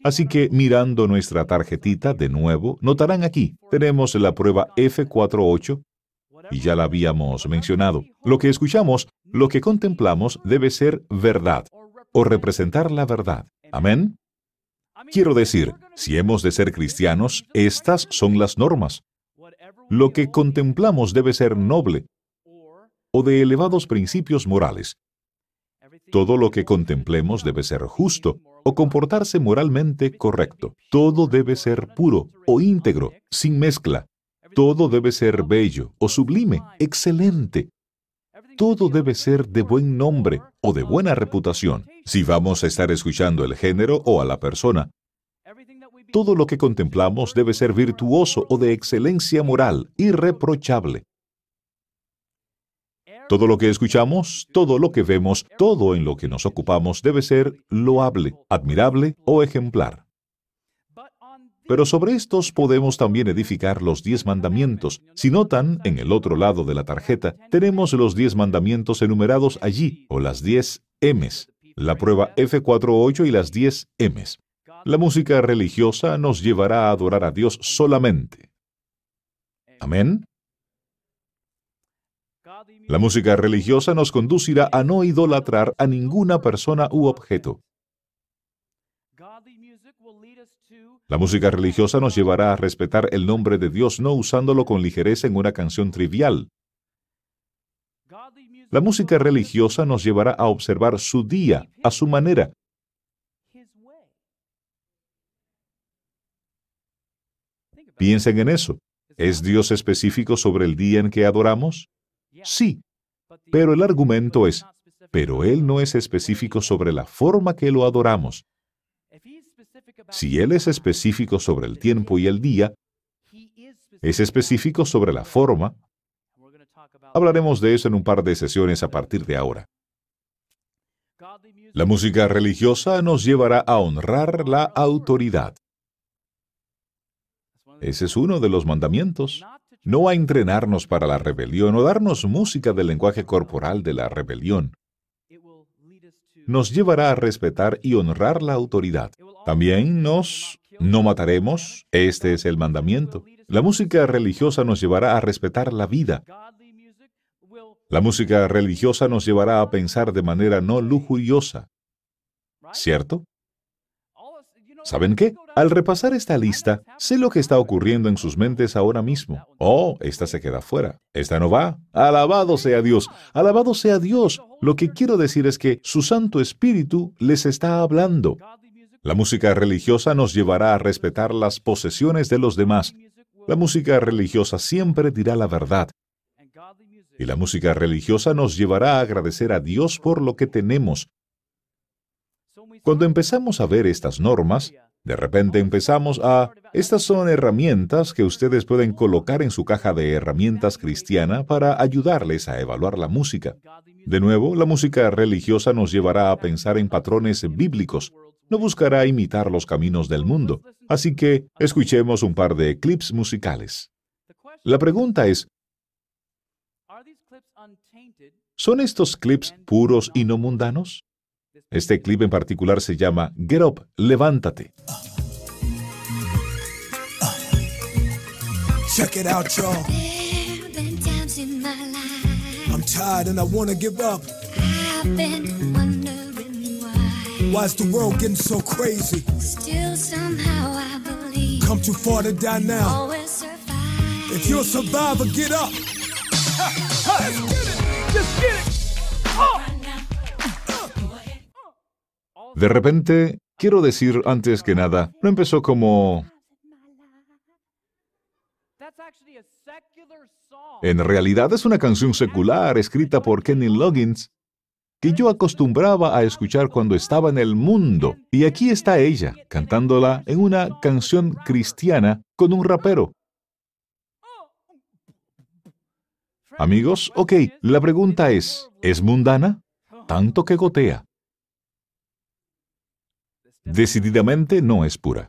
Así que mirando nuestra tarjetita de nuevo, notarán aquí, tenemos la prueba F48 y ya la habíamos mencionado. Lo que escuchamos, lo que contemplamos debe ser verdad o representar la verdad. Amén. Quiero decir, si hemos de ser cristianos, estas son las normas. Lo que contemplamos debe ser noble o de elevados principios morales. Todo lo que contemplemos debe ser justo o comportarse moralmente correcto. Todo debe ser puro o íntegro, sin mezcla. Todo debe ser bello o sublime, excelente. Todo debe ser de buen nombre o de buena reputación. Si vamos a estar escuchando el género o a la persona, todo lo que contemplamos debe ser virtuoso o de excelencia moral, irreprochable. Todo lo que escuchamos, todo lo que vemos, todo en lo que nos ocupamos debe ser loable, admirable o ejemplar. Pero sobre estos podemos también edificar los diez mandamientos. Si notan, en el otro lado de la tarjeta, tenemos los diez mandamientos enumerados allí, o las diez M's, la prueba F48 y las diez M's. La música religiosa nos llevará a adorar a Dios solamente. Amén. La música religiosa nos conducirá a no idolatrar a ninguna persona u objeto. La música religiosa nos llevará a respetar el nombre de Dios no usándolo con ligereza en una canción trivial. La música religiosa nos llevará a observar su día a su manera. Piensen en eso. ¿Es Dios específico sobre el día en que adoramos? Sí, pero el argumento es, pero Él no es específico sobre la forma que lo adoramos. Si Él es específico sobre el tiempo y el día, es específico sobre la forma. Hablaremos de eso en un par de sesiones a partir de ahora. La música religiosa nos llevará a honrar la autoridad. Ese es uno de los mandamientos. no a entrenarnos para la rebelión o darnos música del lenguaje corporal de la rebelión. Nos llevará a respetar y honrar la autoridad. También nos no mataremos, este es el mandamiento. La música religiosa nos llevará a respetar la vida. La música religiosa nos llevará a pensar de manera no lujuriosa. ¿Cierto? ¿Saben qué? Al repasar esta lista, sé lo que está ocurriendo en sus mentes ahora mismo. Oh, esta se queda fuera. Esta no va. Alabado sea Dios. Alabado sea Dios. Lo que quiero decir es que su Santo Espíritu les está hablando. La música religiosa nos llevará a respetar las posesiones de los demás. La música religiosa siempre dirá la verdad. Y la música religiosa nos llevará a agradecer a Dios por lo que tenemos, cuando empezamos a ver estas normas, de repente empezamos a... Estas son herramientas que ustedes pueden colocar en su caja de herramientas cristiana para ayudarles a evaluar la música. De nuevo, la música religiosa nos llevará a pensar en patrones bíblicos. No buscará imitar los caminos del mundo. Así que escuchemos un par de clips musicales. La pregunta es, ¿son estos clips puros y no mundanos? Este clip en particular se llama Get Up, levántate. Check it out, y'all. I'm tired and I wanna give up. I've been. Why's the world getting so crazy? Still somehow I believe. Come too far to die now. Always survive. If you're a survivor, get up. Let's get it. Just get it. Oh. De repente, quiero decir antes que nada, no empezó como... En realidad es una canción secular escrita por Kenny Loggins que yo acostumbraba a escuchar cuando estaba en el mundo. Y aquí está ella, cantándola en una canción cristiana con un rapero. Amigos, ok, la pregunta es, ¿es mundana? Tanto que gotea decididamente no es pura.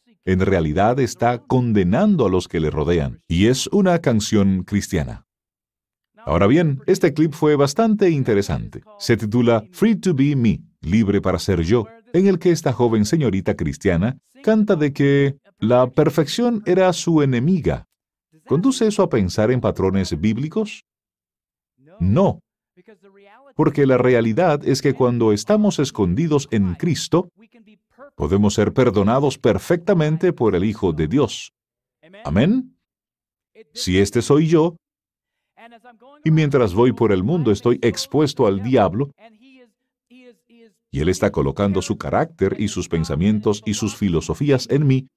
En realidad está condenando a los que le rodean. Y es una canción cristiana. Ahora bien, este clip fue bastante interesante. Se titula Free to Be Me, libre para ser yo, en el que esta joven señorita cristiana canta de que la perfección era su enemiga. ¿Conduce eso a pensar en patrones bíblicos? No, porque la realidad es que cuando estamos escondidos en Cristo, podemos ser perdonados perfectamente por el Hijo de Dios. Amén. Si este soy yo, y mientras voy por el mundo estoy expuesto al diablo, y él está colocando su carácter y sus pensamientos y sus filosofías en mí,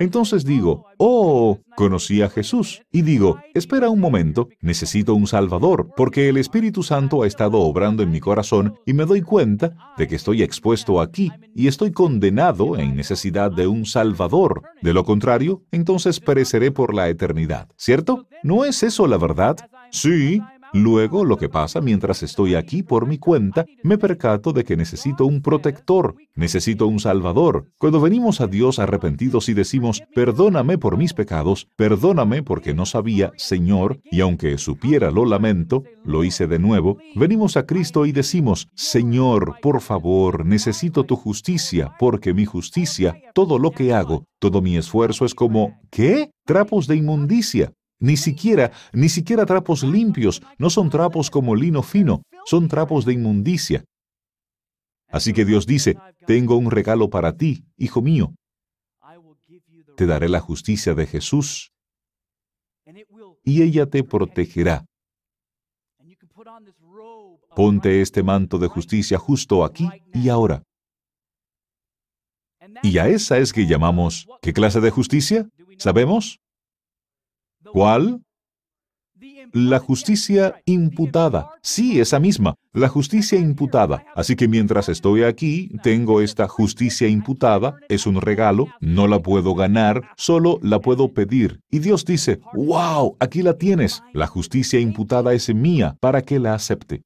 entonces digo, oh, conocí a Jesús. Y digo, espera un momento, necesito un Salvador, porque el Espíritu Santo ha estado obrando en mi corazón y me doy cuenta de que estoy expuesto aquí y estoy condenado en necesidad de un Salvador. De lo contrario, entonces pereceré por la eternidad. ¿Cierto? ¿No es eso la verdad? Sí, Luego, lo que pasa mientras estoy aquí por mi cuenta, me percato de que necesito un protector, necesito un salvador. Cuando venimos a Dios arrepentidos y decimos, perdóname por mis pecados, perdóname porque no sabía, Señor, y aunque supiera lo lamento, lo hice de nuevo, venimos a Cristo y decimos, Señor, por favor, necesito tu justicia, porque mi justicia, todo lo que hago, todo mi esfuerzo es como, ¿qué? Trapos de inmundicia. Ni siquiera, ni siquiera trapos limpios, no son trapos como lino fino, son trapos de inmundicia. Así que Dios dice, tengo un regalo para ti, hijo mío. Te daré la justicia de Jesús y ella te protegerá. Ponte este manto de justicia justo aquí y ahora. Y a esa es que llamamos, ¿qué clase de justicia? ¿Sabemos? ¿Cuál? La justicia imputada. Sí, esa misma, la justicia imputada. Así que mientras estoy aquí, tengo esta justicia imputada, es un regalo, no la puedo ganar, solo la puedo pedir. Y Dios dice, wow, aquí la tienes, la justicia imputada es mía, para que la acepte.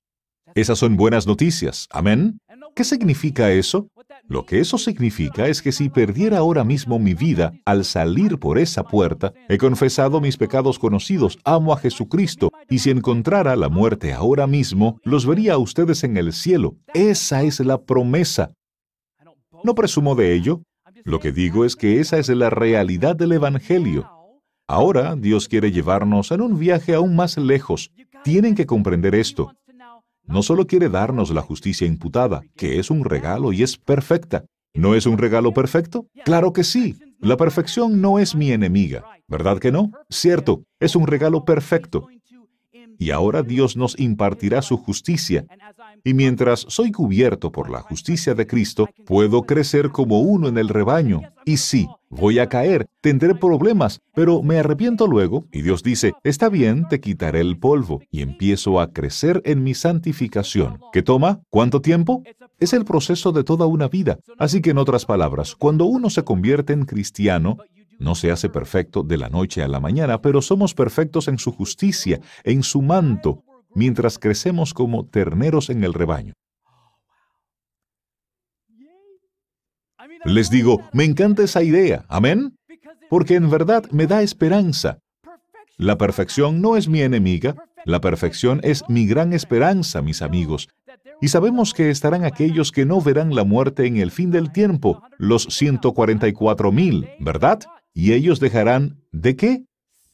Esas son buenas noticias. Amén. ¿Qué significa eso? Lo que eso significa es que si perdiera ahora mismo mi vida al salir por esa puerta, he confesado mis pecados conocidos, amo a Jesucristo, y si encontrara la muerte ahora mismo, los vería a ustedes en el cielo. Esa es la promesa. No presumo de ello. Lo que digo es que esa es la realidad del Evangelio. Ahora Dios quiere llevarnos en un viaje aún más lejos. Tienen que comprender esto no solo quiere darnos la justicia imputada, que es un regalo y es perfecta. ¿No es un regalo perfecto? Claro que sí. La perfección no es mi enemiga, ¿verdad que no? Cierto, es un regalo perfecto. Y ahora Dios nos impartirá su justicia. Y mientras soy cubierto por la justicia de Cristo, puedo crecer como uno en el rebaño. Y sí, voy a caer, tendré problemas, pero me arrepiento luego y Dios dice, está bien, te quitaré el polvo y empiezo a crecer en mi santificación. ¿Qué toma? ¿Cuánto tiempo? Es el proceso de toda una vida. Así que en otras palabras, cuando uno se convierte en cristiano, no se hace perfecto de la noche a la mañana, pero somos perfectos en su justicia, en su manto, mientras crecemos como terneros en el rebaño. Les digo, me encanta esa idea, amén, porque en verdad me da esperanza. La perfección no es mi enemiga, la perfección es mi gran esperanza, mis amigos. Y sabemos que estarán aquellos que no verán la muerte en el fin del tiempo, los 144 mil, ¿verdad? Y ellos dejarán, ¿de qué?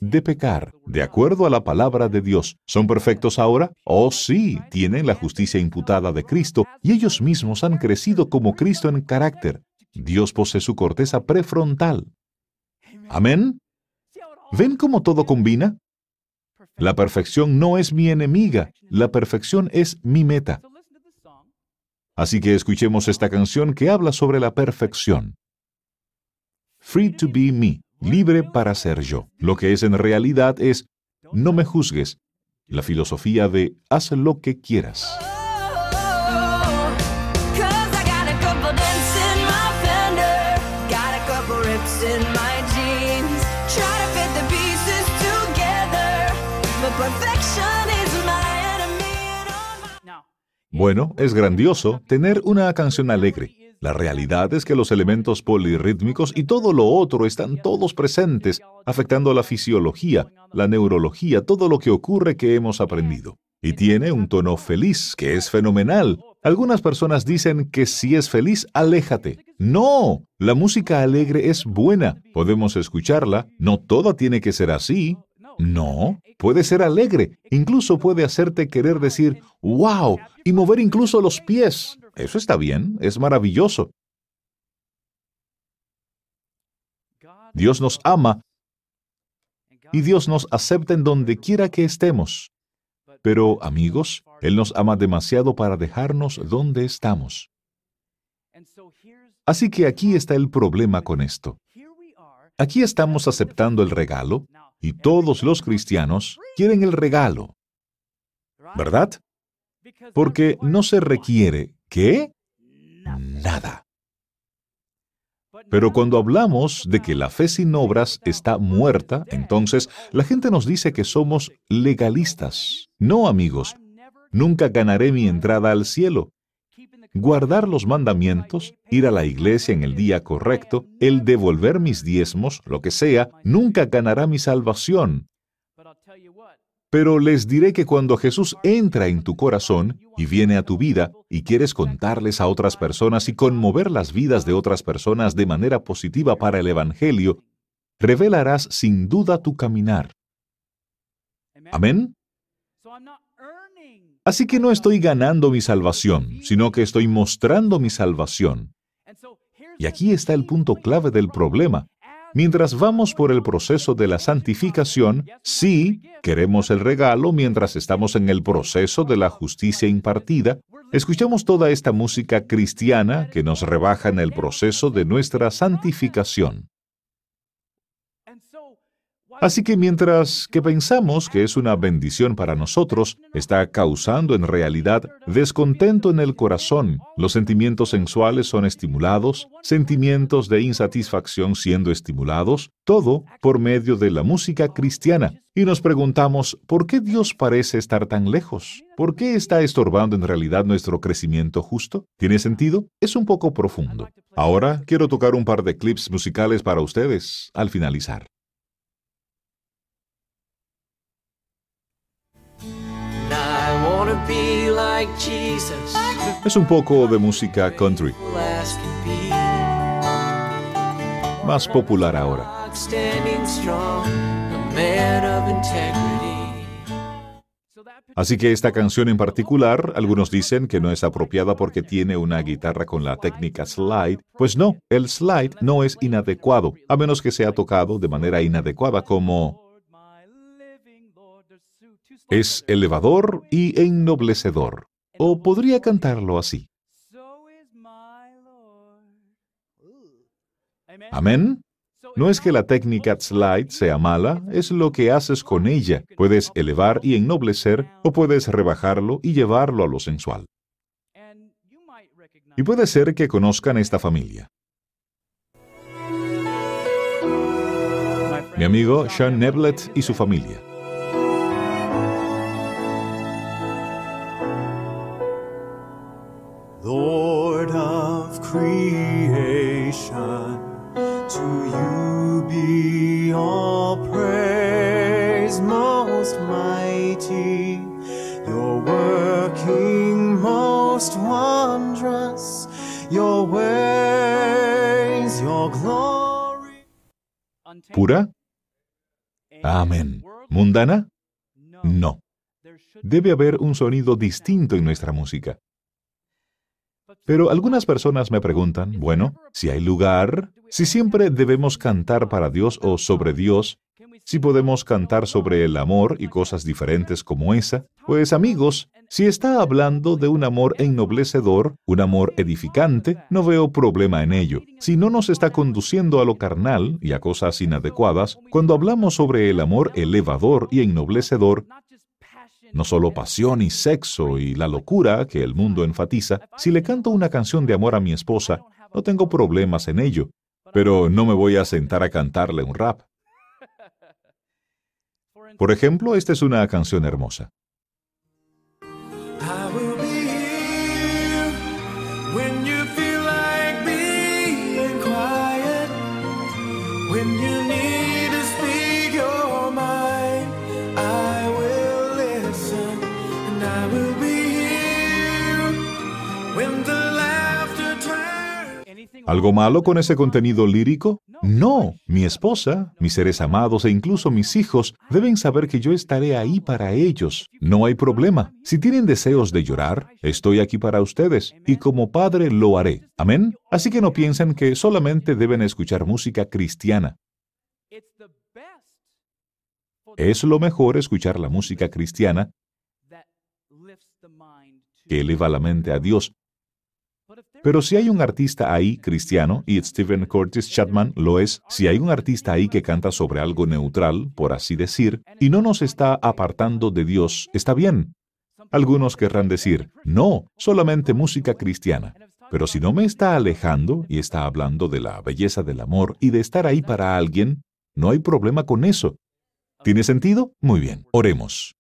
de pecar, de acuerdo a la palabra de Dios. ¿Son perfectos ahora? Oh sí, tienen la justicia imputada de Cristo y ellos mismos han crecido como Cristo en carácter. Dios posee su corteza prefrontal. Amén. ¿Ven cómo todo combina? La perfección no es mi enemiga, la perfección es mi meta. Así que escuchemos esta canción que habla sobre la perfección. Free to be me libre para ser yo. Lo que es en realidad es, no me juzgues, la filosofía de haz lo que quieras. Bueno, es grandioso tener una canción alegre, la realidad es que los elementos polirrítmicos y todo lo otro están todos presentes, afectando la fisiología, la neurología, todo lo que ocurre que hemos aprendido. Y tiene un tono feliz, que es fenomenal. Algunas personas dicen que si es feliz, aléjate. No, la música alegre es buena. Podemos escucharla. No toda tiene que ser así. No, puede ser alegre. Incluso puede hacerte querer decir, wow, y mover incluso los pies. Eso está bien, es maravilloso. Dios nos ama y Dios nos acepta en donde quiera que estemos. Pero, amigos, Él nos ama demasiado para dejarnos donde estamos. Así que aquí está el problema con esto. Aquí estamos aceptando el regalo y todos los cristianos quieren el regalo. ¿Verdad? Porque no se requiere ¿Qué? Nada. Pero cuando hablamos de que la fe sin obras está muerta, entonces la gente nos dice que somos legalistas. No, amigos, nunca ganaré mi entrada al cielo. Guardar los mandamientos, ir a la iglesia en el día correcto, el devolver mis diezmos, lo que sea, nunca ganará mi salvación. Pero les diré que cuando Jesús entra en tu corazón y viene a tu vida y quieres contarles a otras personas y conmover las vidas de otras personas de manera positiva para el Evangelio, revelarás sin duda tu caminar. Amén. Así que no estoy ganando mi salvación, sino que estoy mostrando mi salvación. Y aquí está el punto clave del problema. Mientras vamos por el proceso de la santificación, sí, queremos el regalo mientras estamos en el proceso de la justicia impartida, escuchamos toda esta música cristiana que nos rebaja en el proceso de nuestra santificación. Así que mientras que pensamos que es una bendición para nosotros, está causando en realidad descontento en el corazón. Los sentimientos sensuales son estimulados, sentimientos de insatisfacción siendo estimulados, todo por medio de la música cristiana. Y nos preguntamos, ¿por qué Dios parece estar tan lejos? ¿Por qué está estorbando en realidad nuestro crecimiento justo? ¿Tiene sentido? Es un poco profundo. Ahora quiero tocar un par de clips musicales para ustedes al finalizar. Es un poco de música country. Más popular ahora. Así que esta canción en particular, algunos dicen que no es apropiada porque tiene una guitarra con la técnica slide. Pues no, el slide no es inadecuado, a menos que sea tocado de manera inadecuada como es elevador y ennoblecedor. O podría cantarlo así. Amén. No es que la técnica slide sea mala, es lo que haces con ella. Puedes elevar y ennoblecer o puedes rebajarlo y llevarlo a lo sensual. Y puede ser que conozcan esta familia. Mi amigo Sean Neblett y su familia. Creation, to you be all praise, most mighty. You're working most wondrous, your ways, your glory. ¿Pura? Amén. ¿Mundana? No. Debe haber un sonido distinto en nuestra música. Pero algunas personas me preguntan, bueno, si hay lugar, si siempre debemos cantar para Dios o sobre Dios, si podemos cantar sobre el amor y cosas diferentes como esa, pues amigos, si está hablando de un amor ennoblecedor, un amor edificante, no veo problema en ello. Si no nos está conduciendo a lo carnal y a cosas inadecuadas, cuando hablamos sobre el amor elevador y ennoblecedor, no solo pasión y sexo y la locura que el mundo enfatiza, si le canto una canción de amor a mi esposa, no tengo problemas en ello, pero no me voy a sentar a cantarle un rap. Por ejemplo, esta es una canción hermosa. ¿Algo malo con ese contenido lírico? No, mi esposa, mis seres amados e incluso mis hijos deben saber que yo estaré ahí para ellos. No hay problema. Si tienen deseos de llorar, estoy aquí para ustedes y como padre lo haré. Amén. Así que no piensen que solamente deben escuchar música cristiana. Es lo mejor escuchar la música cristiana que eleva la mente a Dios pero si hay un artista ahí cristiano, y Stephen Curtis Chapman lo es, si hay un artista ahí que canta sobre algo neutral, por así decir, y no nos está apartando de Dios, está bien. Algunos querrán decir, no, solamente música cristiana. Pero si no me está alejando y está hablando de la belleza del amor y de estar ahí para alguien, no hay problema con eso. ¿Tiene sentido? Muy bien, oremos.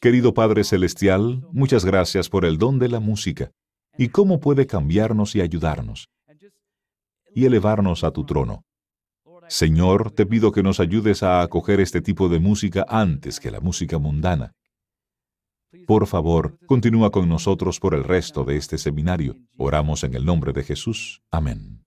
Querido Padre Celestial, muchas gracias por el don de la música y cómo puede cambiarnos y ayudarnos y elevarnos a tu trono. Señor, te pido que nos ayudes a acoger este tipo de música antes que la música mundana. Por favor, continúa con nosotros por el resto de este seminario. Oramos en el nombre de Jesús. Amén.